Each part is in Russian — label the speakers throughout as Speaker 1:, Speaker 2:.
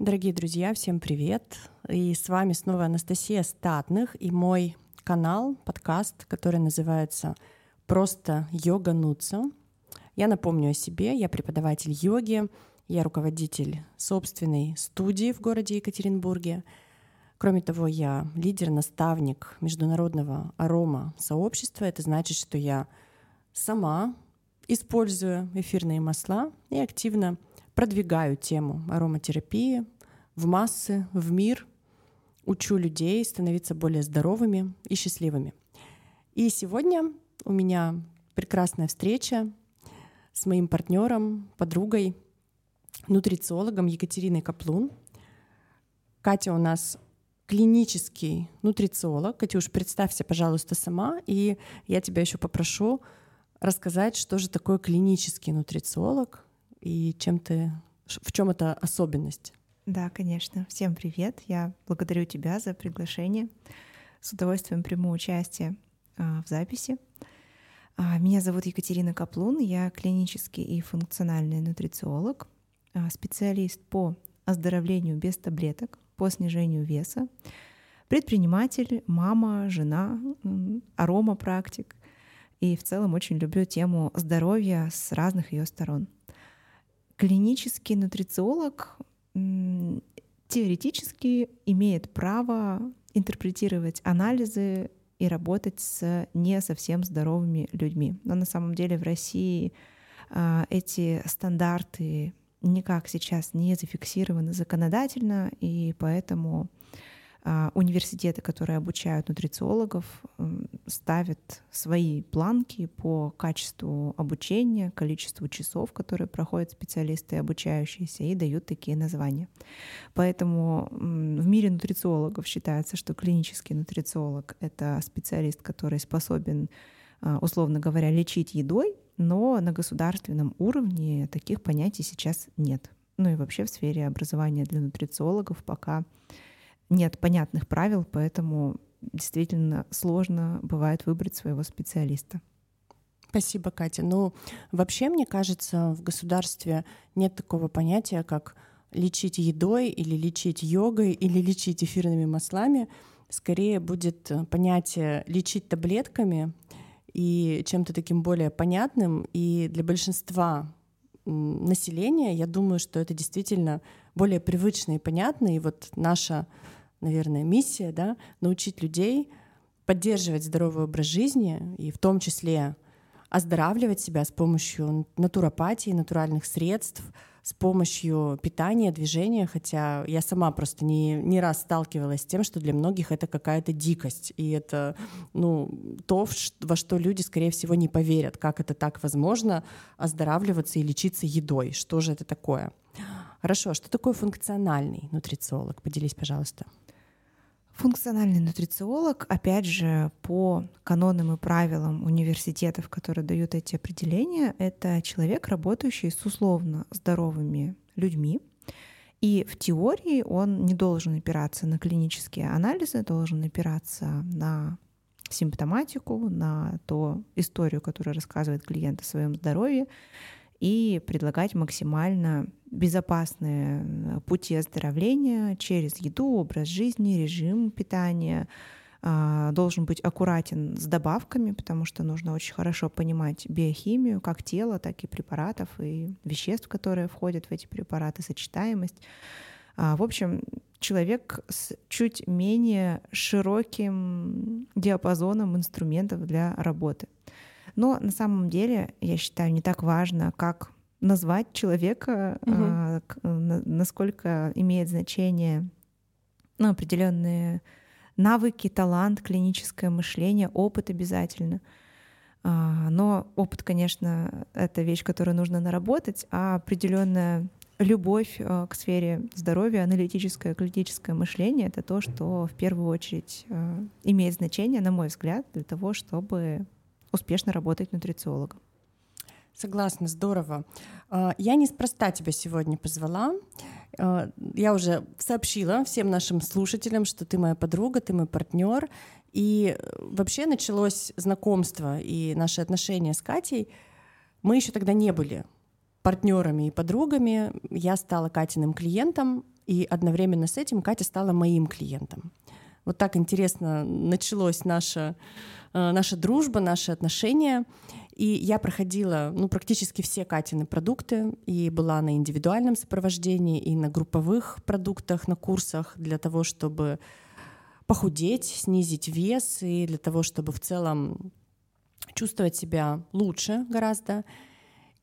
Speaker 1: Дорогие друзья, всем привет! И с вами снова Анастасия Статных и мой канал, подкаст, который называется «Просто йога нуца». Я напомню о себе, я преподаватель йоги, я руководитель собственной студии в городе Екатеринбурге. Кроме того, я лидер, наставник международного арома сообщества. Это значит, что я сама использую эфирные масла и активно продвигаю тему ароматерапии в массы, в мир, учу людей становиться более здоровыми и счастливыми. И сегодня у меня прекрасная встреча с моим партнером, подругой, нутрициологом Екатериной Каплун. Катя у нас клинический нутрициолог. Катюш, представься, пожалуйста, сама, и я тебя еще попрошу рассказать, что же такое клинический нутрициолог и чем ты, в чем это особенность.
Speaker 2: Да, конечно. Всем привет. Я благодарю тебя за приглашение. С удовольствием приму участие а, в записи. А, меня зовут Екатерина Каплун. Я клинический и функциональный нутрициолог, а, специалист по оздоровлению без таблеток, по снижению веса, предприниматель, мама, жена, аромапрактик. И в целом очень люблю тему здоровья с разных ее сторон. Клинический нутрициолог теоретически имеет право интерпретировать анализы и работать с не совсем здоровыми людьми. Но на самом деле в России а, эти стандарты никак сейчас не зафиксированы законодательно, и поэтому университеты, которые обучают нутрициологов, ставят свои планки по качеству обучения, количеству часов, которые проходят специалисты обучающиеся, и дают такие названия. Поэтому в мире нутрициологов считается, что клинический нутрициолог — это специалист, который способен, а, условно говоря, лечить едой, но на государственном уровне таких понятий сейчас нет. Ну и вообще в сфере образования для нутрициологов пока нет понятных правил, поэтому действительно сложно бывает выбрать своего специалиста.
Speaker 1: Спасибо, Катя. Ну, вообще, мне кажется, в государстве нет такого понятия, как лечить едой или лечить йогой или лечить эфирными маслами. Скорее будет понятие лечить таблетками и чем-то таким более понятным. И для большинства населения, я думаю, что это действительно более привычно и понятно. И вот наша наверное, миссия, да, научить людей поддерживать здоровый образ жизни и в том числе оздоравливать себя с помощью натуропатии, натуральных средств, с помощью питания, движения, хотя я сама просто не, не раз сталкивалась с тем, что для многих это какая-то дикость, и это ну, то, во что люди, скорее всего, не поверят, как это так возможно, оздоравливаться и лечиться едой, что же это такое. Хорошо, что такое функциональный нутрициолог? Поделись, пожалуйста.
Speaker 2: Функциональный нутрициолог, опять же, по канонам и правилам университетов, которые дают эти определения, это человек, работающий с условно здоровыми людьми. И в теории он не должен опираться на клинические анализы, должен опираться на симптоматику, на ту историю, которую рассказывает клиент о своем здоровье, и предлагать максимально безопасные э, пути оздоровления через еду, образ жизни, режим питания. А, должен быть аккуратен с добавками, потому что нужно очень хорошо понимать биохимию как тела, так и препаратов и веществ, которые входят в эти препараты, сочетаемость. А, в общем, человек с чуть менее широким диапазоном инструментов для работы. Но на самом деле, я считаю, не так важно, как назвать человека, угу. а, насколько имеет значение ну, определенные навыки, талант, клиническое мышление, опыт обязательно. А, но опыт, конечно, это вещь, которую нужно наработать, а определенная любовь а, к сфере здоровья, аналитическое, клиническое мышление — это то, что в первую очередь а, имеет значение, на мой взгляд, для того, чтобы успешно работать нутрициологом.
Speaker 1: Согласна, здорово. А, я неспроста тебя сегодня позвала. А, я уже сообщила всем нашим слушателям, что ты моя подруга, ты мой партнер. И вообще началось знакомство и наши отношения с Катей. Мы еще тогда не были партнерами и подругами. Я стала Катиным клиентом, и одновременно с этим Катя стала моим клиентом. Вот так интересно началось наша, э, наша дружба, наши отношения. И я проходила ну, практически все Катины продукты, и была на индивидуальном сопровождении, и на групповых продуктах, на курсах для того, чтобы похудеть, снизить вес, и для того, чтобы в целом чувствовать себя лучше гораздо.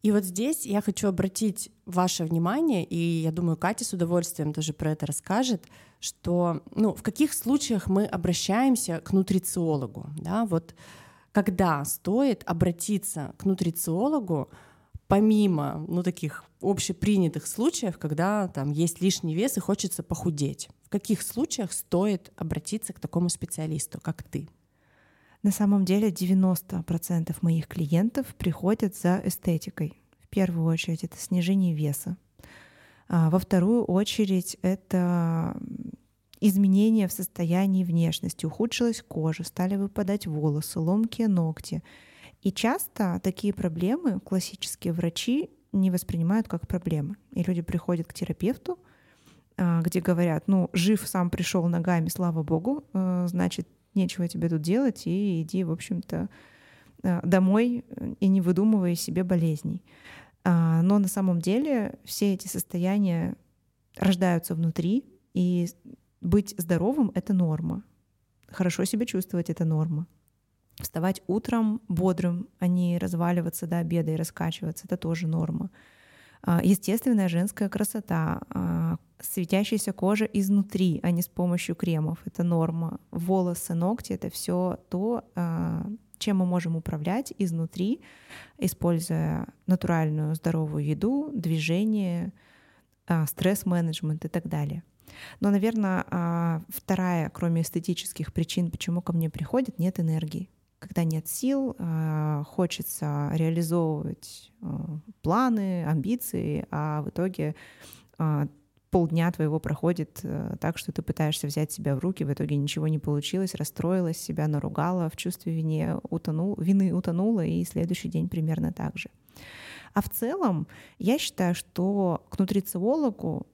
Speaker 1: И вот здесь я хочу обратить ваше внимание, и я думаю, Катя с удовольствием тоже про это расскажет, что ну, в каких случаях мы обращаемся к нутрициологу. Да? Вот когда стоит обратиться к нутрициологу, помимо ну, таких общепринятых случаев, когда там есть лишний вес и хочется похудеть. В каких случаях стоит обратиться к такому специалисту, как ты?
Speaker 2: На самом деле 90% моих клиентов приходят за эстетикой. В первую очередь это снижение веса. А во вторую очередь это изменения в состоянии внешности. Ухудшилась кожа, стали выпадать волосы, ломкие ногти. И часто такие проблемы классические врачи не воспринимают как проблемы. И люди приходят к терапевту, а, где говорят, ну, жив сам пришел ногами, слава богу, э, значит, нечего тебе тут делать, и иди, в общем-то, э, домой и не выдумывай себе болезней. А, но на самом деле все эти состояния рождаются внутри, и быть здоровым — это норма. Хорошо себя чувствовать — это норма. Вставать утром бодрым, а не разваливаться до обеда и раскачиваться — это тоже норма. А, естественная женская красота, а, светящаяся кожа изнутри, а не с помощью кремов. Это норма. Волосы, ногти — это все то, а, чем мы можем управлять изнутри, используя натуральную здоровую еду, движение, стресс-менеджмент и так далее. Но, наверное, вторая, кроме эстетических причин, почему ко мне приходят, нет энергии когда нет сил, а, хочется реализовывать а, планы, амбиции, а в итоге а, полдня твоего проходит так, что ты пытаешься взять себя в руки, в итоге ничего не получилось, расстроилась, себя наругала, в чувстве вины, утонул, вины утонула, и следующий день примерно так же. А в целом я считаю, что к нутрициологу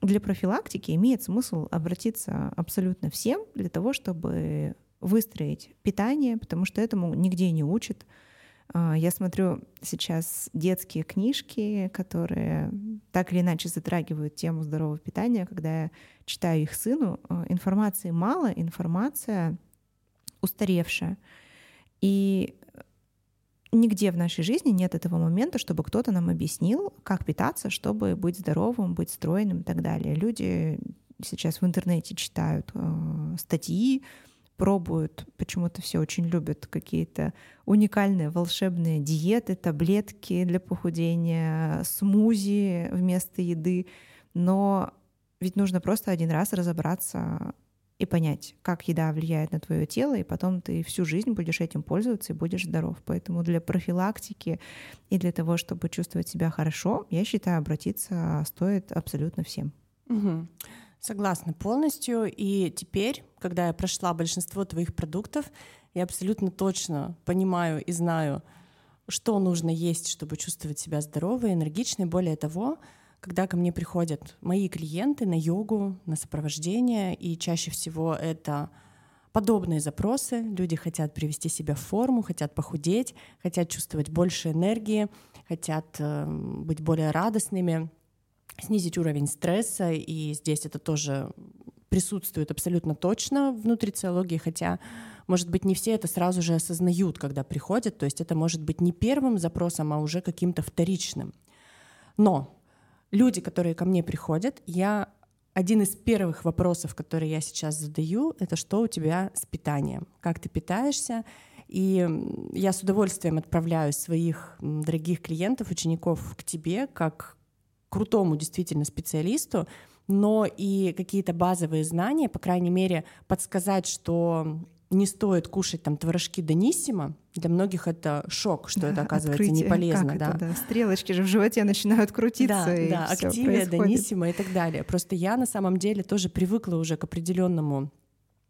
Speaker 2: для профилактики имеет смысл обратиться абсолютно всем для того, чтобы выстроить питание, потому что этому нигде не учат. А, я смотрю сейчас детские книжки, которые так или иначе затрагивают тему здорового питания. Когда я читаю их сыну, а, информации мало, информация устаревшая. И нигде в нашей жизни нет этого момента, чтобы кто-то нам объяснил, как питаться, чтобы быть здоровым, быть стройным и так далее. Люди сейчас в интернете читают э, статьи, пробуют, почему-то все очень любят какие-то уникальные волшебные диеты, таблетки для похудения, смузи вместо еды. Но ведь нужно просто один раз разобраться и понять, как еда влияет на твое тело, и потом ты всю жизнь будешь этим пользоваться и будешь здоров. Поэтому для профилактики и для того, чтобы чувствовать себя хорошо, я считаю, обратиться стоит абсолютно всем.
Speaker 1: Угу. Согласна полностью. И теперь, когда я прошла большинство твоих продуктов, я абсолютно точно понимаю и знаю, что нужно есть, чтобы чувствовать себя здоровой, энергичной. Более того, когда ко мне приходят мои клиенты на йогу, на сопровождение, и чаще всего это подобные запросы. Люди хотят привести себя в форму, хотят похудеть, хотят чувствовать больше энергии, хотят э, быть более радостными снизить уровень стресса, и здесь это тоже присутствует абсолютно точно в нутрициологии, хотя, может быть, не все это сразу же осознают, когда приходят, то есть это может быть не первым запросом, а уже каким-то вторичным. Но люди, которые ко мне приходят, я один из первых вопросов, которые я сейчас задаю, это что у тебя с питанием, как ты питаешься, и я с удовольствием отправляю своих дорогих клиентов, учеников к тебе, как крутому действительно специалисту, но и какие-то базовые знания, по крайней мере, подсказать, что не стоит кушать там творожки Даниссимо. Для многих это шок, что да, это оказывается открытие. не полезно. Как
Speaker 2: да. Это, да. Стрелочки же в животе начинают крутиться.
Speaker 1: Да, и да, активия, Даниссимо и так далее. Просто я на самом деле тоже привыкла уже к определенному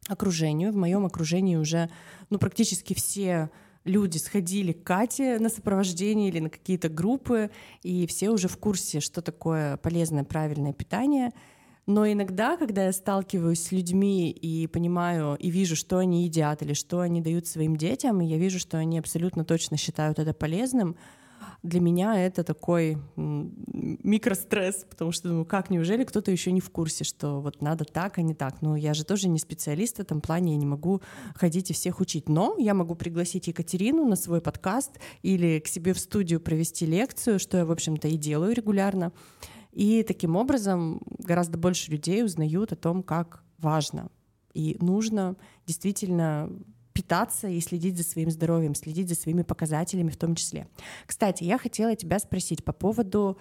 Speaker 1: окружению. В моем окружении уже ну, практически все люди сходили к Кате на сопровождение или на какие-то группы, и все уже в курсе, что такое полезное, правильное питание. Но иногда, когда я сталкиваюсь с людьми и понимаю, и вижу, что они едят или что они дают своим детям, и я вижу, что они абсолютно точно считают это полезным, для меня это такой микростресс, потому что думаю, как, неужели кто-то еще не в курсе, что вот надо так, а не так. Ну, я же тоже не специалист в этом плане, я не могу ходить и всех учить. Но я могу пригласить Екатерину на свой подкаст или к себе в студию провести лекцию, что я, в общем-то, и делаю регулярно. И таким образом гораздо больше людей узнают о том, как важно и нужно действительно питаться и следить за своим здоровьем, следить за своими показателями в том числе. Кстати, я хотела тебя спросить по поводу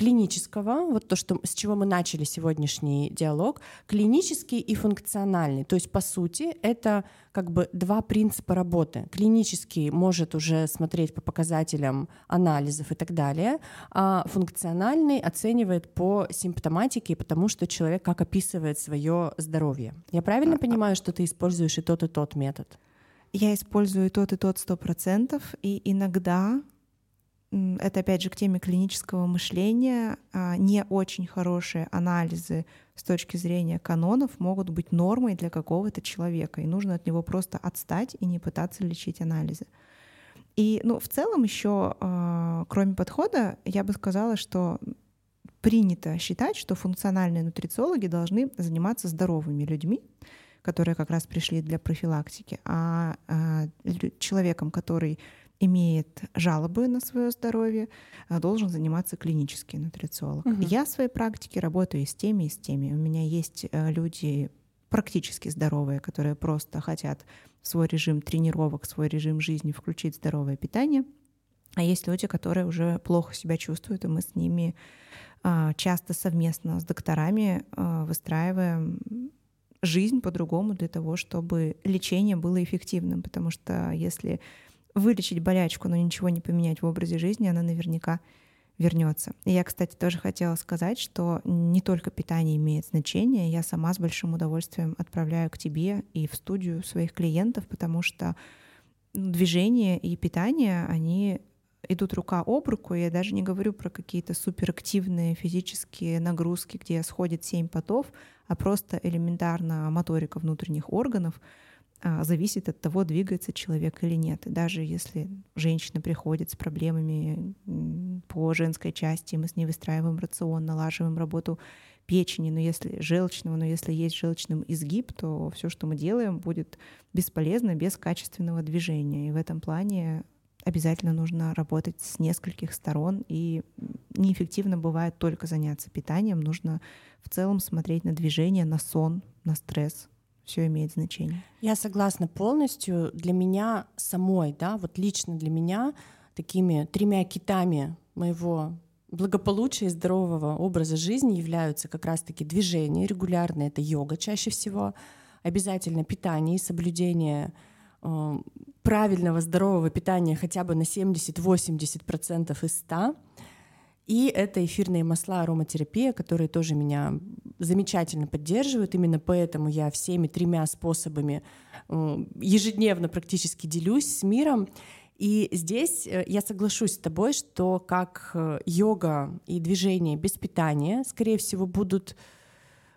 Speaker 1: клинического, вот то, что, с чего мы начали сегодняшний диалог, клинический и функциональный. То есть, по сути, это как бы два принципа работы. Клинический может уже смотреть по показателям анализов и так далее, а функциональный оценивает по симптоматике, потому что человек как описывает свое здоровье. Я правильно понимаю, что ты используешь и тот, и тот метод?
Speaker 2: Я использую тот, и тот сто процентов, и иногда это опять же к теме клинического мышления, а, не очень хорошие анализы с точки зрения канонов могут быть нормой для какого-то человека, и нужно от него просто отстать и не пытаться лечить анализы. И ну, в целом еще, а, кроме подхода, я бы сказала, что принято считать, что функциональные нутрициологи должны заниматься здоровыми людьми, которые как раз пришли для профилактики, а, а человеком, который имеет жалобы на свое здоровье, а, должен заниматься клинический нутрициолог. Угу. Я в своей практике работаю и с теми, и с теми. У меня есть э, люди практически здоровые, которые просто хотят в свой режим тренировок, свой режим жизни включить здоровое питание. А есть люди, которые уже плохо себя чувствуют, и мы с ними а, часто совместно с докторами выстраиваем жизнь по-другому для того, чтобы лечение было эффективным. Потому что если вылечить болячку, но ничего не поменять в образе жизни, она наверняка вернется. И я, кстати, тоже хотела сказать, что не только питание имеет значение, я сама с большим удовольствием отправляю к тебе и в студию своих клиентов, потому что движение и питание, они идут рука об руку. Я даже не говорю про какие-то суперактивные физические нагрузки, где сходит семь потов, а просто элементарно моторика внутренних органов а, зависит от того, двигается человек или нет. И даже если женщина приходит с проблемами по женской части, мы с ней выстраиваем рацион, налаживаем работу печени, но если желчного, но если есть желчным изгиб, то все, что мы делаем, будет бесполезно без качественного движения. И в этом плане обязательно нужно работать с нескольких сторон, и неэффективно бывает только заняться питанием, нужно в целом смотреть на движение, на сон, на стресс, все имеет значение.
Speaker 1: Я согласна полностью. Для меня самой, да, вот лично для меня такими тремя китами моего благополучия и здорового образа жизни являются как раз-таки движение регулярное, это йога чаще всего, обязательно питание и соблюдение э, правильного здорового питания хотя бы на 70-80% из 100%. И это эфирные масла ароматерапия, которые тоже меня замечательно поддерживают. Именно поэтому я всеми тремя способами э, ежедневно практически делюсь с миром. И здесь э, я соглашусь с тобой, что как э, йога и движение без питания, скорее всего, будут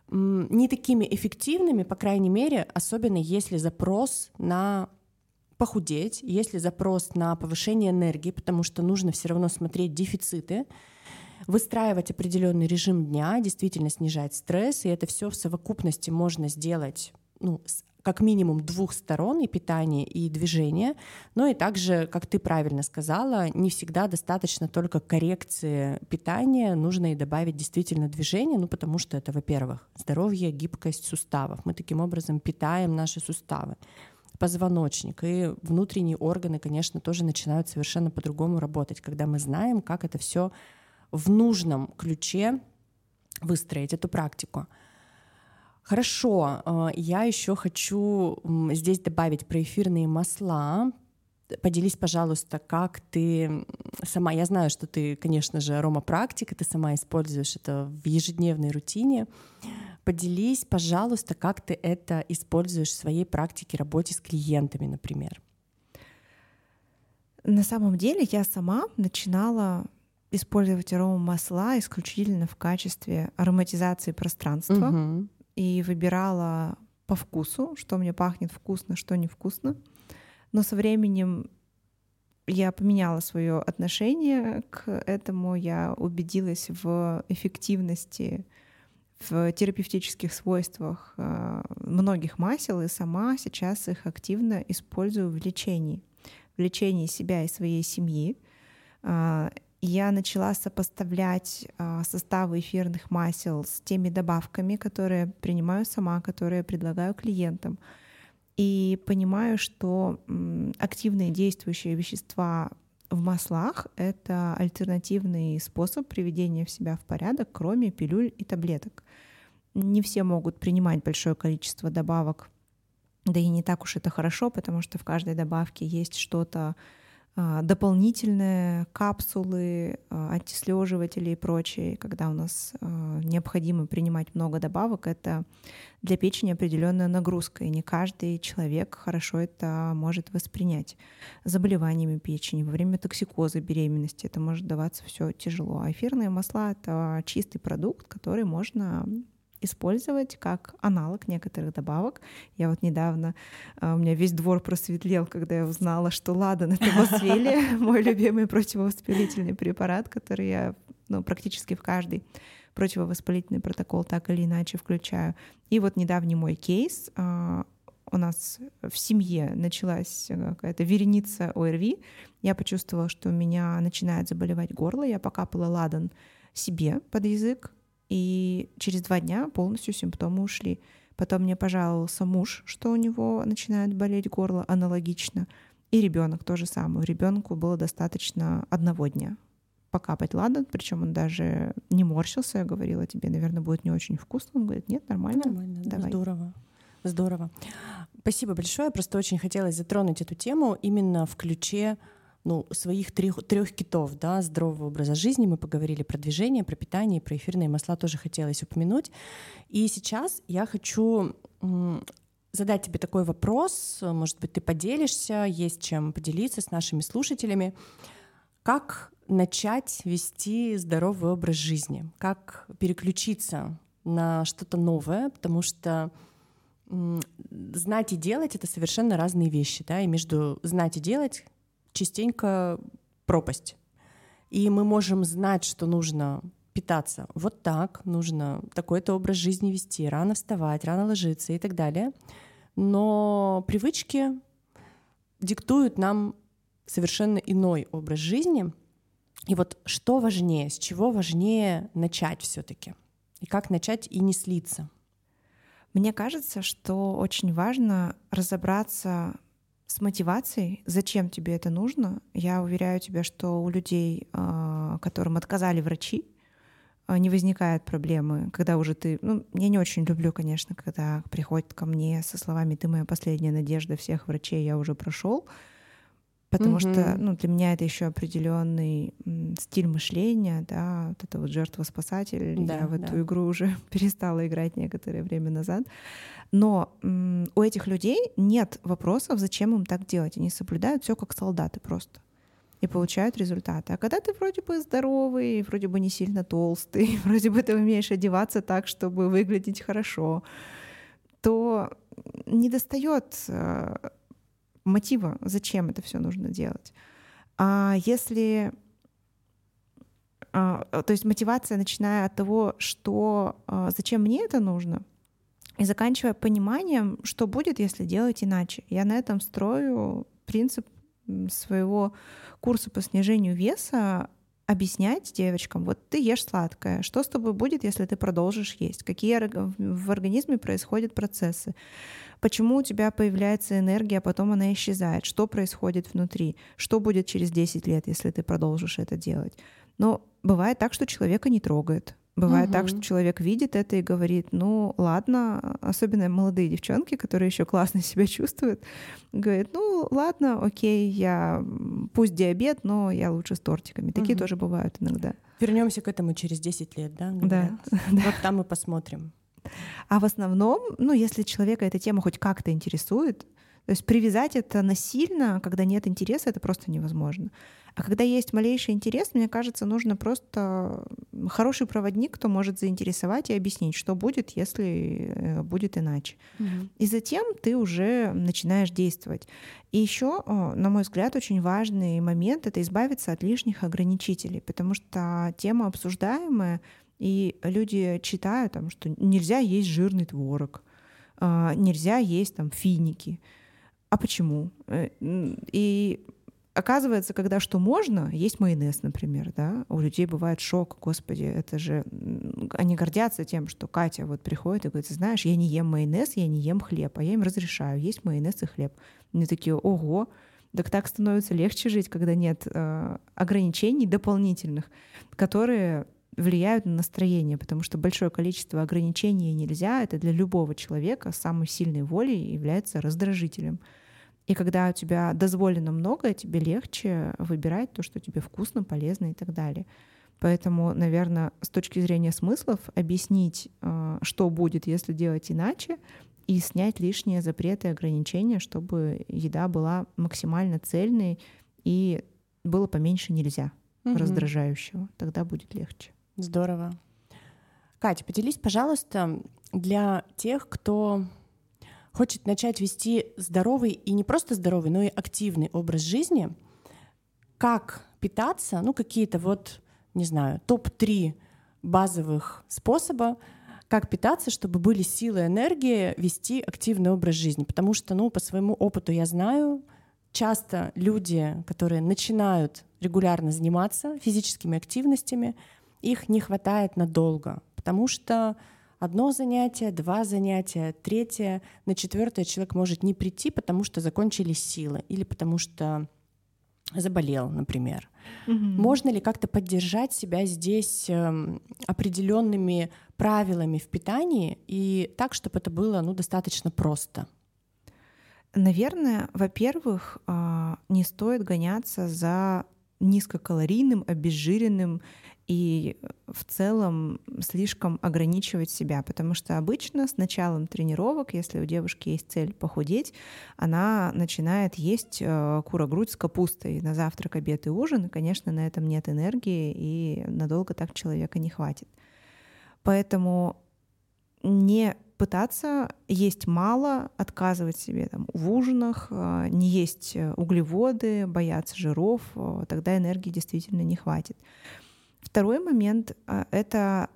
Speaker 1: не такими эффективными, по крайней мере, особенно если запрос на похудеть, если запрос на повышение энергии, потому что нужно все равно смотреть дефициты, выстраивать определенный режим дня, действительно снижать стресс, и это все в совокупности можно сделать ну, с как минимум двух сторон, и питание, и движение. Но и также, как ты правильно сказала, не всегда достаточно только коррекции питания, нужно и добавить действительно движение, ну потому что это, во-первых, здоровье, гибкость суставов. Мы таким образом питаем наши суставы позвоночник и внутренние органы, конечно, тоже начинают совершенно по-другому работать, когда мы знаем, как это все в нужном ключе выстроить эту практику. Хорошо, э, я еще хочу здесь добавить про эфирные масла. Поделись, пожалуйста, как ты сама, я знаю, что ты, конечно же, аромапрактика, ты сама используешь это в ежедневной рутине. Поделись, пожалуйста, как ты это используешь в своей практике работе с клиентами, например.
Speaker 2: На самом деле я сама начинала использовать аромамасла исключительно в качестве ароматизации пространства
Speaker 1: Мгм.
Speaker 2: и выбирала по вкусу, что мне пахнет вкусно, что невкусно. Но со временем я поменяла свое отношение к этому, я убедилась в эффективности, в терапевтических свойствах э, многих масел и сама сейчас их активно использую в лечении, в лечении себя и своей семьи. А, Я начала сопоставлять а, составы эфирных масел с теми добавками, которые принимаю сама, которые предлагаю клиентам. И понимаю, что активные действующие вещества в маслах — это альтернативный способ приведения в себя в порядок, кроме пилюль и таблеток. Не все могут принимать большое количество добавок, да и не так уж это хорошо, потому что в каждой добавке есть что-то а, дополнительное, капсулы, а, антислеживатели и прочее. Когда у нас а, необходимо принимать много добавок, это для печени определенная нагрузка, и не каждый человек хорошо это может воспринять. Заболеваниями печени, во время токсикоза, беременности это может даваться все тяжело. А эфирные масла — это чистый продукт, который можно использовать как аналог некоторых добавок. Я вот недавно, а, у меня весь двор просветлел, когда я узнала, что ладан — это Босвелли, мой любимый противовоспалительный препарат, который я ну, практически в каждый противовоспалительный протокол так или иначе включаю. И вот недавний мой кейс, а, у нас в семье началась какая-то вереница ОРВИ. Я почувствовала, что у меня начинает заболевать горло. Я покапала ладан себе под язык, и через два дня полностью симптомы ушли. Потом мне пожаловался муж, что у него начинает болеть горло аналогично. И ребенок то же самое. Ребенку было достаточно одного дня покапать ладан, причем он даже не морщился, я говорила, тебе, наверное, будет не очень вкусно. Он говорит, нет, нормально.
Speaker 1: Нормально, да,
Speaker 2: давай.
Speaker 1: здорово. Здорово. Спасибо большое. Просто очень хотелось затронуть эту тему именно в ключе ну, своих трех, трех китов, да, здорового образа жизни. Мы поговорили про движение, про питание, про эфирные масла тоже хотелось упомянуть. И сейчас я хочу задать тебе такой вопрос. Может быть, ты поделишься, есть чем поделиться с нашими слушателями. Как начать вести здоровый образ жизни? Как переключиться на что-то новое? Потому что знать и делать — это совершенно разные вещи, да, и между знать и делать частенько пропасть. И мы можем знать, что нужно питаться вот так, нужно такой-то образ жизни вести, рано вставать, рано ложиться и так далее. Но привычки диктуют нам совершенно иной образ жизни. И вот что важнее, с чего важнее начать все-таки? И как начать и не слиться?
Speaker 2: Мне кажется, что очень важно разобраться с мотивацией, зачем тебе это нужно. Я уверяю тебя, что у людей, а, которым отказали врачи, а, не возникает проблемы, когда уже ты... Ну, я не очень люблю, конечно, когда приходят ко мне со словами «ты моя последняя надежда, всех врачей я уже прошел», потому
Speaker 1: Мгм.
Speaker 2: что ну, для меня это еще определенный стиль мышления, да, вот это вот жертва-спасатель.
Speaker 1: Да,
Speaker 2: я в эту
Speaker 1: да.
Speaker 2: игру уже перестала играть некоторое время назад. Но м, у этих людей нет вопросов, зачем им так делать. Они соблюдают все как солдаты просто и получают результаты. А когда ты вроде бы здоровый, вроде бы не сильно толстый, вроде бы ты умеешь одеваться так, чтобы выглядеть хорошо, то не достает э, мотива, зачем это все нужно делать. А если а, то есть мотивация, начиная от того, что а, зачем мне это нужно, и заканчивая пониманием, что будет, если делать иначе. Я на этом строю принцип своего курса по снижению веса объяснять девочкам, вот ты ешь сладкое, что с тобой будет, если ты продолжишь есть, какие в организме происходят процессы, почему у тебя появляется энергия, а потом она исчезает, что происходит внутри, что будет через 10 лет, если ты продолжишь это делать. Но бывает так, что человека не трогает. Бывает так, что человек видит это и говорит, ну ладно, особенно молодые девчонки, которые еще классно себя чувствуют, говорят, ну ладно, окей, я пусть диабет, но я лучше с тортиками. Такие тоже бывают иногда.
Speaker 1: Вернемся к этому через 10 лет, да?
Speaker 2: Да.
Speaker 1: говорят? Вот там мы посмотрим.
Speaker 2: А в основном, ну, если человека эта тема хоть как-то интересует, То есть привязать это насильно, когда нет интереса, это просто невозможно. А когда есть малейший интерес, мне кажется, нужно просто хороший проводник, кто может заинтересовать и объяснить, что будет, если э, будет иначе. Угу. И затем ты уже начинаешь действовать. И еще, на мой взгляд, очень важный момент — это избавиться от лишних ограничителей, потому что тема обсуждаемая, и люди читают, там, что нельзя есть жирный творог, а, нельзя есть там финики. А почему? Э, и оказывается, когда что можно, есть майонез, например, да, у людей бывает шок, господи, это же, они гордятся тем, что Катя вот приходит и говорит, знаешь, я не ем майонез, я не ем хлеб, а я им разрешаю есть майонез и хлеб. Они такие, ого, так так становится легче жить, когда нет э, ограничений дополнительных, которые влияют на настроение, потому что большое количество ограничений нельзя, это для любого человека самой сильной волей является раздражителем. И когда у тебя дозволено много, тебе легче выбирать то, что тебе вкусно, полезно и так далее. Поэтому, наверное, с точки зрения смыслов объяснить, э, что будет, если делать иначе, и снять лишние запреты и ограничения, чтобы еда была максимально цельной и было поменьше нельзя угу. раздражающего. Тогда будет легче.
Speaker 1: Здорово. Катя, поделись, пожалуйста, для тех, кто хочет начать вести здоровый и не просто здоровый, но и активный образ жизни, как питаться, ну какие-то вот, не знаю, топ-3 базовых способа, как питаться, чтобы были силы и энергии вести активный образ жизни. Потому что, ну, по своему опыту я знаю, часто люди, которые начинают регулярно заниматься физическими активностями, их не хватает надолго, потому что одно занятие, два занятия, третье, на четвертое человек может не прийти, потому что закончились силы или потому что заболел, например. Угу. Можно ли как-то поддержать себя здесь э, определенными правилами в питании и так, чтобы это было ну, достаточно просто?
Speaker 2: Наверное, во-первых, э, не стоит гоняться за низкокалорийным, обезжиренным и в целом слишком ограничивать себя, потому что обычно с началом тренировок, если у девушки есть цель похудеть, она начинает есть э, кура-грудь с капустой на завтрак, обед и ужин, конечно, на этом нет энергии, и надолго так человека не хватит. Поэтому не пытаться есть мало, отказывать себе там, в ужинах, э, не есть э, углеводы, бояться жиров, тогда энергии действительно не хватит. Второй момент а, — это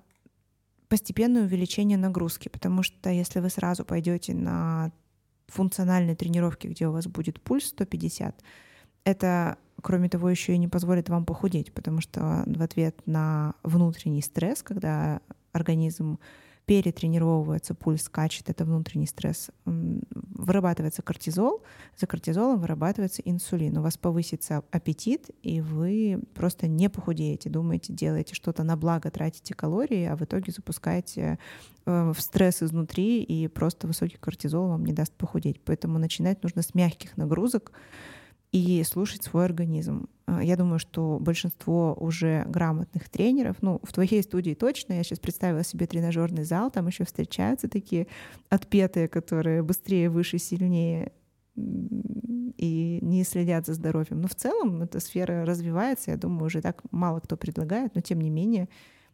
Speaker 2: постепенное увеличение нагрузки, потому что если вы сразу пойдете на функциональные тренировки, где у вас будет пульс 150, это, кроме того, еще и не позволит вам похудеть, потому что в ответ на внутренний стресс, когда организм перетренировывается, пульс скачет, это внутренний стресс, вырабатывается кортизол, за кортизолом вырабатывается инсулин, у вас повысится аппетит, и вы просто не похудеете, думаете, делаете что-то на благо, тратите калории, а в итоге запускаете э, в стресс изнутри, и просто высокий кортизол вам не даст похудеть. Поэтому начинать нужно с мягких нагрузок, и слушать свой организм. А, я думаю, что большинство уже грамотных тренеров, ну, в твоей студии точно, я сейчас представила себе тренажерный зал, там еще встречаются такие отпетые, которые быстрее, выше, сильнее и не следят за здоровьем. Но в целом эта сфера развивается, я думаю, уже так мало кто предлагает, но тем не менее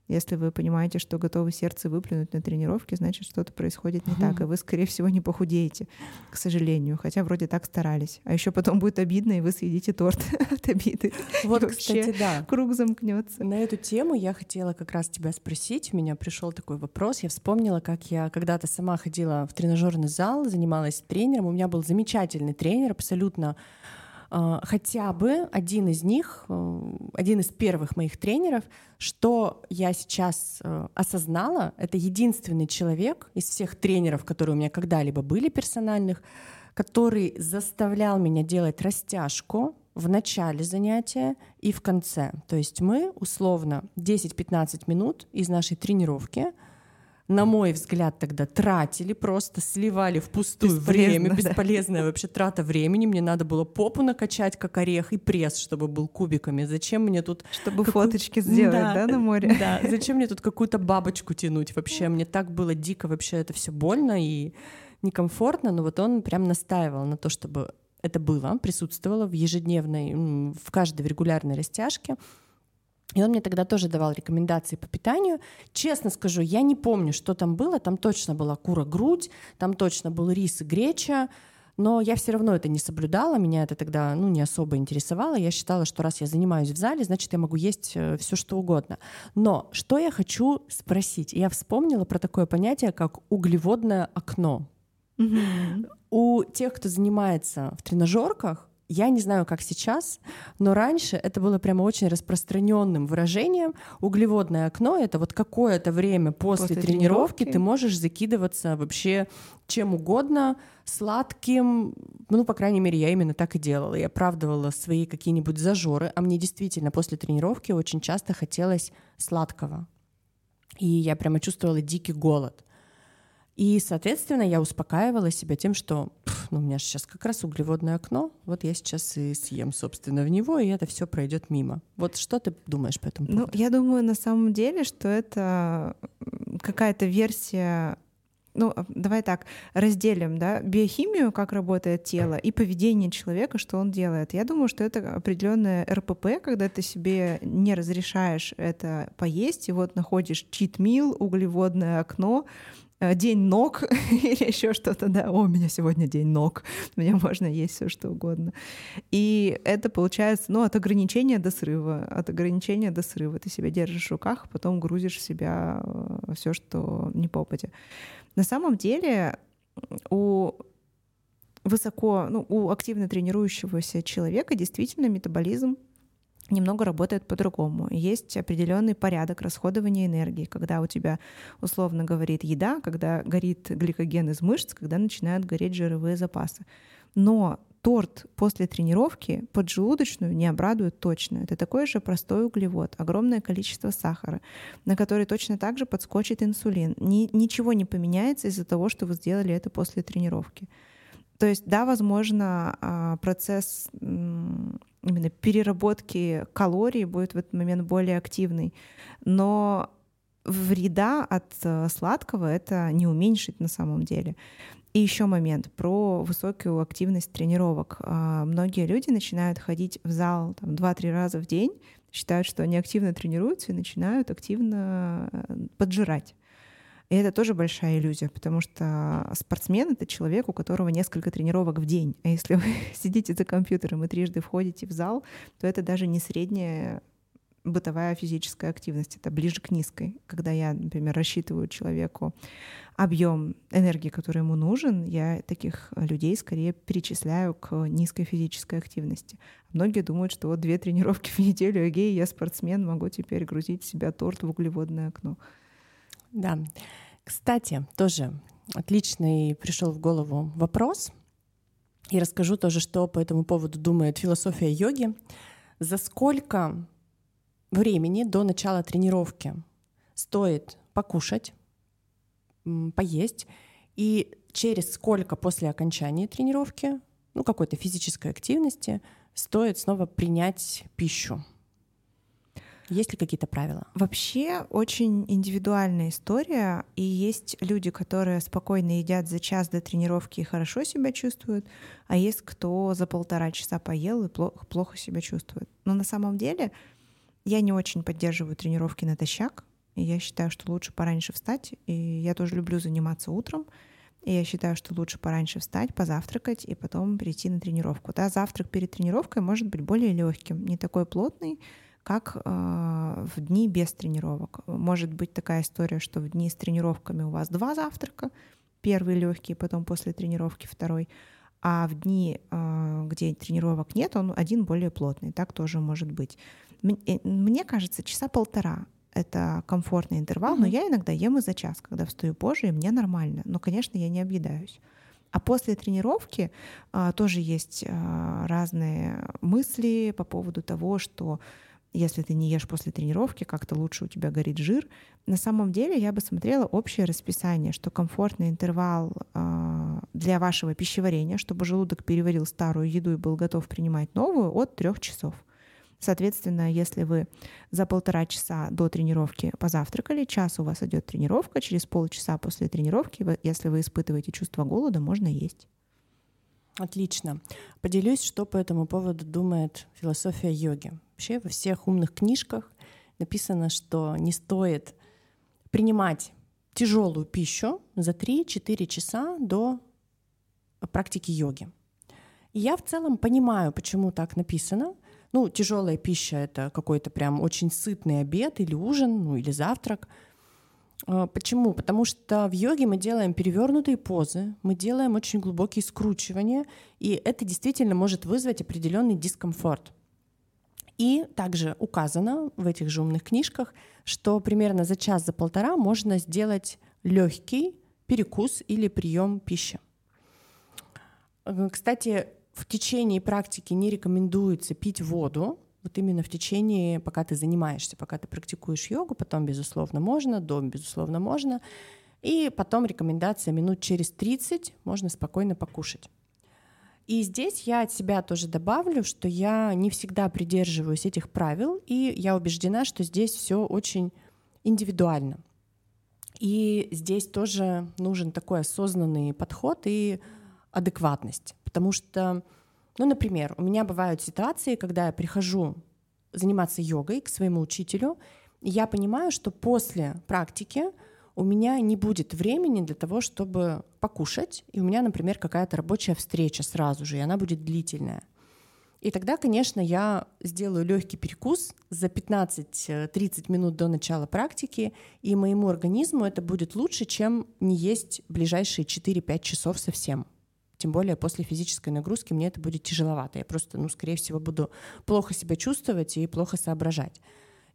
Speaker 2: если вы понимаете, что готовы сердце выплюнуть на тренировке, значит, что-то происходит не так, и вы, скорее всего, не похудеете, к сожалению, хотя вроде так старались. А еще потом будет обидно, и вы съедите торт от обиды.
Speaker 1: Вот, кстати, да.
Speaker 2: Круг замкнется.
Speaker 1: На эту тему я хотела как раз тебя спросить. У меня пришел такой вопрос. Я вспомнила, как я когда-то сама ходила в тренажерный зал, занималась тренером. У меня был замечательный тренер, абсолютно хотя бы один из них, э, один из первых моих тренеров, что я сейчас э, осознала, это единственный человек из всех тренеров, которые у меня когда-либо были персональных, который заставлял меня делать растяжку в начале занятия и в конце. То есть мы условно 10-15 минут из нашей тренировки — на мой взгляд, тогда тратили, просто сливали в пустую время, да. бесполезная вообще трата времени. Мне надо было попу накачать, как орех, и пресс, чтобы был кубиками. Зачем мне тут...
Speaker 2: Чтобы какую... фоточки сделать, да, да, на море?
Speaker 1: Да, зачем мне тут какую-то бабочку тянуть вообще? Мне так было дико вообще это все больно, и некомфортно, но вот он прям настаивал на то, чтобы это было, присутствовало в ежедневной, в каждой регулярной растяжке. И он мне тогда тоже давал рекомендации по питанию. Честно скажу, я не помню, что там было. Там точно была кура-грудь, там точно был рис и греча. Но я все равно это не соблюдала, меня это тогда ну, не особо интересовало. Я считала, что раз я занимаюсь в зале, значит, я могу есть э, все что угодно. Но что я хочу спросить? Я вспомнила про такое понятие, как углеводное окно. Mm-hmm. У тех, кто занимается в тренажерках, я не знаю, как сейчас, но раньше это было прямо очень распространенным выражением. Углеводное окно — это вот какое-то время после, после тренировки, тренировки ты можешь закидываться вообще чем угодно, сладким. Ну, по крайней мере, я именно так и делала. Я оправдывала свои какие-нибудь зажоры, а мне действительно после тренировки очень часто хотелось сладкого. И я прямо чувствовала дикий голод. И, соответственно, я успокаивала себя тем, что ну, у меня сейчас как раз углеводное окно, вот я сейчас и съем, собственно, в него, и это все пройдет мимо. Вот что ты думаешь по этому
Speaker 2: ну, поводу? Ну, я думаю, на самом деле, что это какая-то версия ну, а, давай так, разделим, да, биохимию, как работает тело, и поведение человека, что он делает. Я думаю, что это определенное РПП, когда ты себе не разрешаешь это поесть, и вот находишь чит-мил, углеводное окно, день ног или еще что-то, да, о, у меня сегодня день ног, мне можно есть все что угодно. И это получается, ну, от ограничения до срыва, от ограничения до срыва. Ты себя держишь в руках, а потом грузишь в себя э, все, что не попадя. На самом деле у высоко, ну, у активно тренирующегося человека действительно метаболизм немного работает по-другому. Есть определенный порядок расходования энергии, когда у тебя, условно говорит, еда, когда горит гликоген из мышц, когда начинают гореть жировые запасы. Но торт после тренировки поджелудочную не обрадует точно. Это такой же простой углевод, огромное количество сахара, на который точно так же подскочит инсулин. Ни, ничего не поменяется из-за того, что вы сделали это после тренировки. То есть, да, возможно, а, процесс именно переработки калорий будет в этот момент более активный, но вреда от э, сладкого это не уменьшить на самом деле. И еще момент про высокую активность тренировок. А, многие люди начинают ходить в зал там, 2-3 раза в день, считают, что они активно тренируются и начинают активно э, поджирать. И это тоже большая иллюзия, потому что спортсмен — это человек, у которого несколько тренировок в день. А если вы сидите за компьютером и трижды входите в зал, то это даже не средняя бытовая физическая активность, это ближе к низкой. Когда я, например, рассчитываю человеку объем энергии, который ему нужен, я таких людей скорее перечисляю к низкой физической активности. Многие думают, что вот две тренировки в неделю, эгей, я спортсмен, могу теперь грузить себя торт в углеводное окно.
Speaker 1: Да. Кстати, тоже отличный пришел в голову вопрос. И расскажу тоже, что по этому поводу думает философия йоги. За сколько времени до начала тренировки стоит покушать, поесть, и через сколько после окончания тренировки, ну, какой-то физической активности, стоит снова принять пищу. Есть ли какие-то правила?
Speaker 2: Вообще очень индивидуальная история, и есть люди, которые спокойно едят за час до тренировки и хорошо себя чувствуют, а есть кто за полтора часа поел и плохо, плохо себя чувствует. Но на самом деле я не очень поддерживаю тренировки натощак, и я считаю, что лучше пораньше встать, и я тоже люблю заниматься утром, и я считаю, что лучше пораньше встать, позавтракать и потом перейти на тренировку. Да, завтрак перед тренировкой может быть более легким, не такой плотный, как э, в дни без тренировок. Может быть такая история, что в дни с тренировками у вас два завтрака, первый легкий, потом после тренировки второй, а в дни, э, где тренировок нет, он один более плотный. Так тоже может быть. Э, мне кажется, часа полтора это комфортный интервал, mm-hmm. но я иногда ем и за час, когда встаю позже, и мне нормально. Но, конечно, я не объедаюсь. А после тренировки а, тоже есть а, разные мысли по поводу того, что если ты не ешь после тренировки, как-то лучше у тебя горит жир. На самом деле я бы смотрела общее расписание, что комфортный интервал э, для вашего пищеварения, чтобы желудок переварил старую еду и был готов принимать новую, от трех часов. Соответственно, если вы за полтора часа до тренировки позавтракали, час у вас идет тренировка, через полчаса после тренировки, если вы испытываете чувство голода, можно есть.
Speaker 1: Отлично. Поделюсь, что по этому поводу думает философия йоги. Вообще во всех умных книжках написано, что не стоит принимать тяжелую пищу за 3-4 часа до практики йоги. И я в целом понимаю, почему так написано. Ну, тяжелая пища это какой-то прям очень сытный обед или ужин, ну или завтрак. А, почему? Потому что в йоге мы делаем перевернутые позы, мы делаем очень глубокие скручивания, и это действительно может вызвать определенный дискомфорт. И также указано в этих же умных книжках, что примерно за час, за полтора можно сделать легкий перекус или прием пищи. Э, кстати, в течение практики не рекомендуется пить воду, вот именно в течение, пока ты занимаешься, пока ты практикуешь йогу, потом, безусловно, можно, дом, безусловно, можно, и потом рекомендация минут через 30 можно спокойно покушать. И здесь я от себя тоже добавлю, что я не всегда придерживаюсь этих правил, и я убеждена, что здесь все очень индивидуально. И здесь тоже нужен такой осознанный подход и адекватность. Потому что, ну, например, у меня бывают ситуации, когда я прихожу заниматься йогой к своему учителю, и я понимаю, что после практики у меня не будет времени для того, чтобы покушать, и у меня, например, какая-то рабочая встреча сразу же, и она будет длительная. И тогда, конечно, я сделаю легкий перекус за 15-30 минут до начала практики, и моему организму это будет лучше, чем не есть ближайшие 4-5 часов совсем. Тем более после физической нагрузки мне это будет тяжеловато. Я просто, ну, скорее всего, буду плохо себя чувствовать и плохо соображать.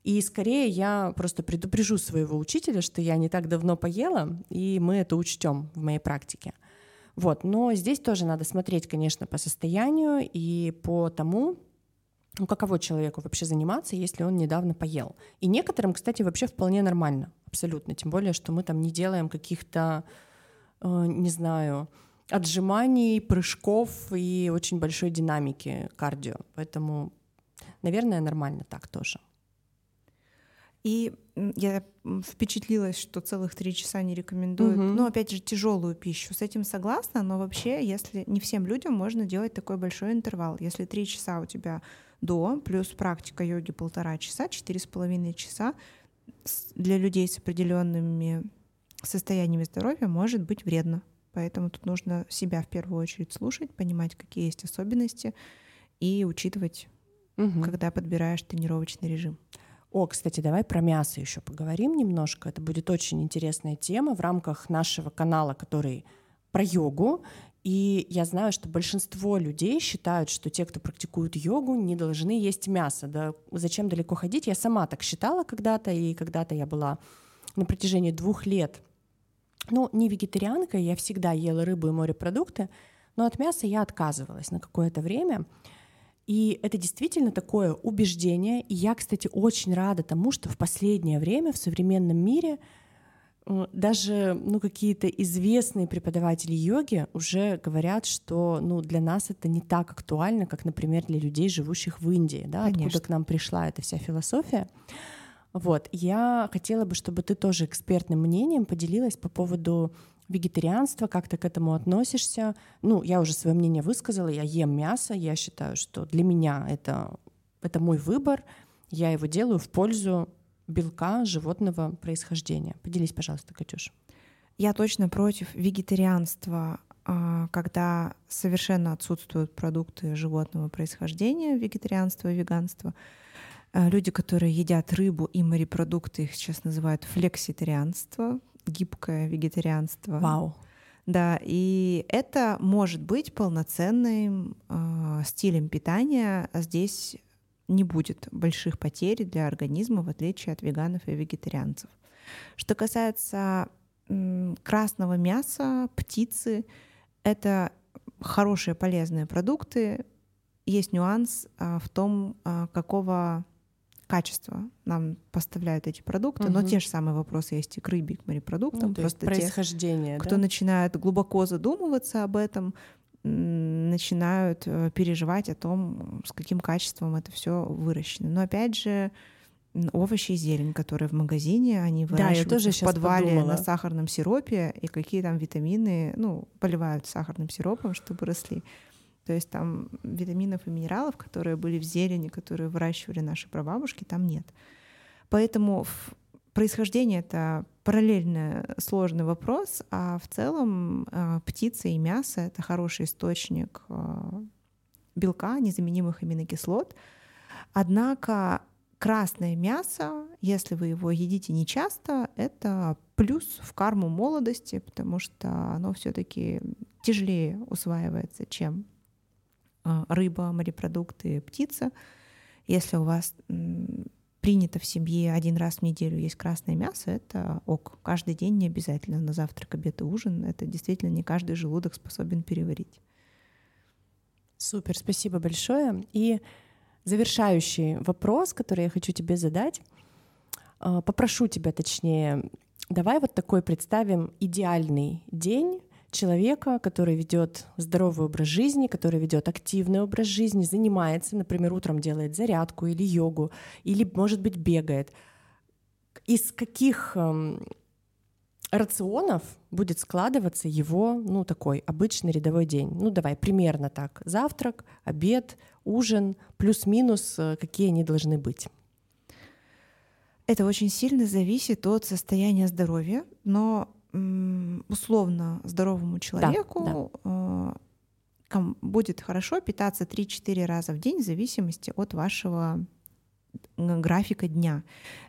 Speaker 1: И скорее я просто предупрежу своего учителя, что я не так давно поела, и мы это учтем в моей практике. Вот, но здесь тоже надо смотреть, конечно, по состоянию и по тому, ну, каково человеку вообще заниматься, если он недавно поел. И некоторым, кстати, вообще вполне нормально, абсолютно. Тем более, что мы там не делаем каких-то, э, не знаю, отжиманий, прыжков и очень большой динамики кардио. Поэтому, наверное, нормально так тоже.
Speaker 2: И я впечатлилась, что целых три часа не рекомендуют. Угу. Ну, опять же, тяжелую пищу. С этим согласна, но вообще, если не всем людям можно делать такой большой интервал. Если три часа у тебя до, плюс практика йоги полтора часа, четыре с половиной часа для людей с определенными состояниями здоровья может быть вредно. Поэтому тут нужно себя в первую очередь слушать, понимать, какие есть особенности и учитывать, угу. когда подбираешь тренировочный режим.
Speaker 1: О, кстати, давай про мясо еще поговорим немножко. Это будет очень интересная тема в рамках нашего канала, который про йогу. И я знаю, что большинство людей считают, что те, кто практикуют йогу, не должны есть мясо. Да зачем далеко ходить? Я сама так считала когда-то, и когда-то я была на протяжении двух лет, ну, не вегетарианка, я всегда ела рыбу и морепродукты, но от мяса я отказывалась на какое-то время. И это действительно такое убеждение. И я, кстати, очень рада тому, что в последнее время в современном мире э, даже ну, какие-то известные преподаватели йоги уже говорят, что ну, для нас это не так актуально, как, например, для людей, живущих в Индии, да, откуда к нам пришла эта вся философия. Вот, я хотела бы, чтобы ты тоже экспертным мнением поделилась по поводу вегетарианства, как ты к этому относишься. Ну, я уже свое мнение высказала, я ем мясо, я считаю, что для меня это, это мой выбор, я его делаю в пользу белка животного происхождения. Поделись, пожалуйста, Катюш.
Speaker 2: Я точно против вегетарианства, а, когда совершенно отсутствуют продукты животного происхождения, вегетарианство и веганство. А, люди, которые едят рыбу и морепродукты, их сейчас называют флекситарианство, гибкое вегетарианство.
Speaker 1: Вау.
Speaker 2: Да, и это может быть полноценным э, стилем питания. А здесь не будет больших потерь для организма, в отличие от веганов и вегетарианцев. Что касается э, красного мяса, птицы, это хорошие полезные продукты. Есть нюанс э, в том, э, какого качество нам поставляют эти продукты, угу. но те же самые вопросы есть и к рыбе, и к морепродуктам.
Speaker 1: Ну, просто происхождение.
Speaker 2: Те, да? кто начинает глубоко задумываться об этом, начинают э, переживать о том, с каким качеством это все выращено. Но опять же, овощи и зелень, которые в магазине, они выращиваются да, я тоже в подвале подумала. на сахарном сиропе, и какие там витамины, ну, поливают сахарным сиропом, чтобы росли. То есть там витаминов и минералов, которые были в зелени, которые выращивали наши прабабушки, там нет. Поэтому происхождение — это параллельно сложный вопрос, а в целом а, птица и мясо — это хороший источник а, белка, незаменимых аминокислот. Однако красное мясо, если вы его едите нечасто, это плюс в карму молодости, потому что оно все-таки тяжелее усваивается, чем рыба, морепродукты, птица. Если у вас принято в семье один раз в неделю есть красное мясо, это ок. Каждый день не обязательно на завтрак, обед и ужин. Это действительно не каждый желудок способен переварить.
Speaker 1: Супер, спасибо большое. И завершающий вопрос, который я хочу тебе задать. А, попрошу тебя, точнее, давай вот такой представим идеальный день человека, который ведет здоровый образ жизни, который ведет активный образ жизни, занимается, например, утром делает зарядку или йогу, или, может быть, бегает. Из каких эм, рационов будет складываться его, ну, такой обычный рядовой день. Ну, давай, примерно так. Завтрак, обед, ужин, плюс-минус, э, какие они должны быть.
Speaker 2: Это очень сильно зависит от состояния здоровья, но условно здоровому человеку да, да. будет хорошо питаться 3-4 раза в день в зависимости от вашего графика дня.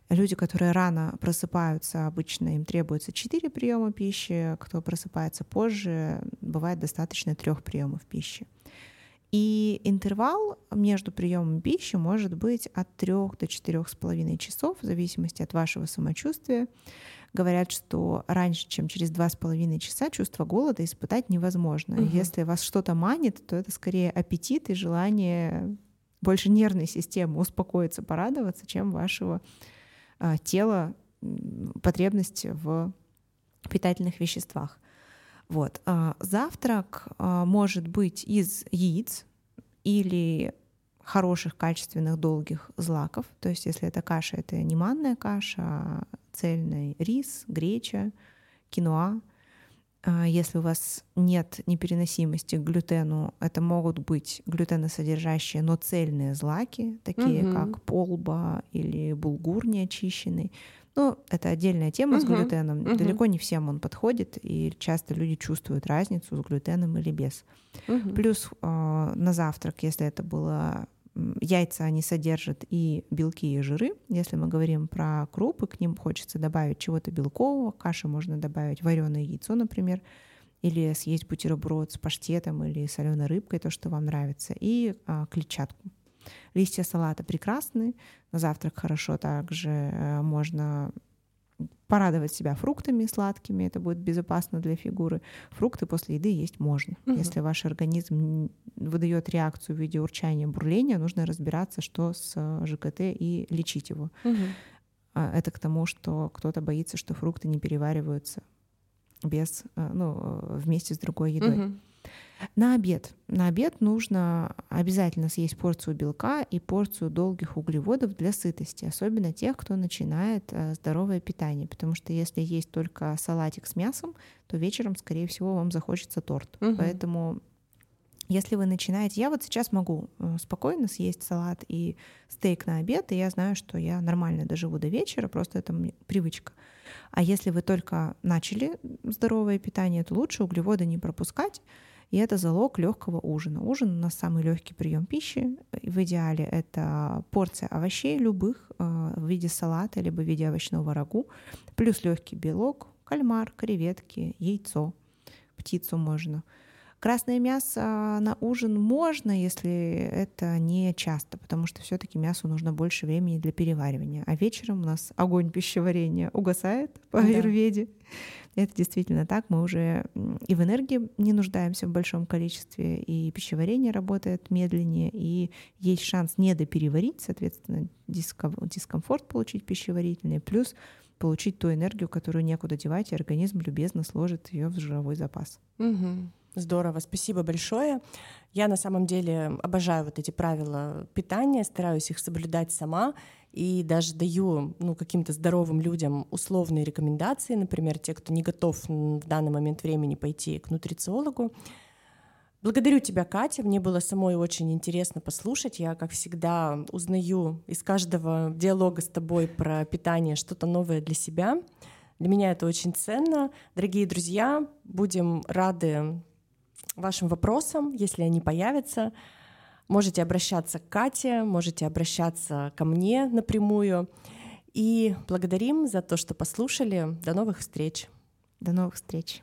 Speaker 2: Люди, которые рано просыпаются, обычно им требуется 4 приема пищи, кто просыпается позже, бывает достаточно трех приемов пищи. И интервал между приемом пищи может быть от 3 до четырех с половиной часов в зависимости от вашего самочувствия. Говорят, что раньше, чем через два с половиной часа, чувство голода испытать невозможно. Угу. Если вас что-то манит, то это скорее аппетит и желание больше нервной системы успокоиться, порадоваться, чем вашего а, тела потребности в питательных веществах. Вот. А, завтрак а, может быть из яиц или хороших, качественных, долгих злаков. То есть если это каша, это не манная каша, а цельный рис, греча, киноа. А если у вас нет непереносимости к глютену, это могут быть глютеносодержащие, но цельные злаки, такие угу. как полба или булгур неочищенный. Ну, это отдельная тема угу. с глютеном. Угу. Далеко не всем он подходит, и часто люди чувствуют разницу с глютеном или без. Угу. Плюс э, на завтрак, если это было яйца, они содержат и белки, и жиры. Если мы говорим про крупы, к ним хочется добавить чего-то белкового. Каши можно добавить вареное яйцо, например, или съесть бутерброд с паштетом или соленой рыбкой, то, что вам нравится, и а, клетчатку. Листья салата прекрасны. На завтрак хорошо также э, можно порадовать себя фруктами сладкими, это будет безопасно для фигуры. Фрукты после еды есть можно. Угу. Если ваш организм выдает реакцию в виде урчания, бурления, нужно разбираться, что с э, ЖКТ и лечить его. Угу. Это к тому, что кто-то боится, что фрукты не перевариваются без, э, ну, э, вместе с другой едой. Угу. На обед. На обед нужно обязательно съесть порцию белка и порцию долгих углеводов для сытости, особенно тех, кто начинает э, здоровое питание, потому что если есть только салатик с мясом, то вечером, скорее всего, вам захочется торт. Угу. Поэтому если вы начинаете, я вот сейчас могу э, спокойно съесть салат и стейк на обед, и я знаю, что я нормально доживу до вечера, просто это привычка. А если вы только начали здоровое питание, то лучше углеводы не пропускать, и это залог легкого ужина. Ужин у нас самый легкий прием пищи. В идеале это порция овощей любых э, в виде салата либо в виде овощного рагу, плюс легкий белок, кальмар, креветки, яйцо, птицу можно. Красное мясо на ужин можно, если это не часто, потому что все-таки мясу нужно больше времени для переваривания. А вечером у нас огонь пищеварения угасает по аюрведе. Да. Это действительно так. Мы уже и в энергии не нуждаемся в большом количестве, и пищеварение работает медленнее, и есть шанс недопереварить, соответственно, дискомфорт получить пищеварительный, плюс получить ту энергию, которую некуда девать, и организм любезно сложит ее в жировой запас.
Speaker 1: Угу. Здорово, спасибо большое. Я на самом деле обожаю вот эти правила питания, стараюсь их соблюдать сама и даже даю ну, каким-то здоровым людям условные рекомендации, например, те, кто не готов в данный момент времени пойти к нутрициологу. Благодарю тебя, Катя. Мне было самой очень интересно послушать. Я, как всегда, узнаю из каждого диалога с тобой про питание что-то новое для себя. Для меня это очень ценно. Дорогие друзья, будем рады вашим вопросам, если они появятся. Можете обращаться к Кате, можете обращаться ко мне напрямую. И благодарим за то, что послушали. До новых встреч.
Speaker 2: До новых встреч.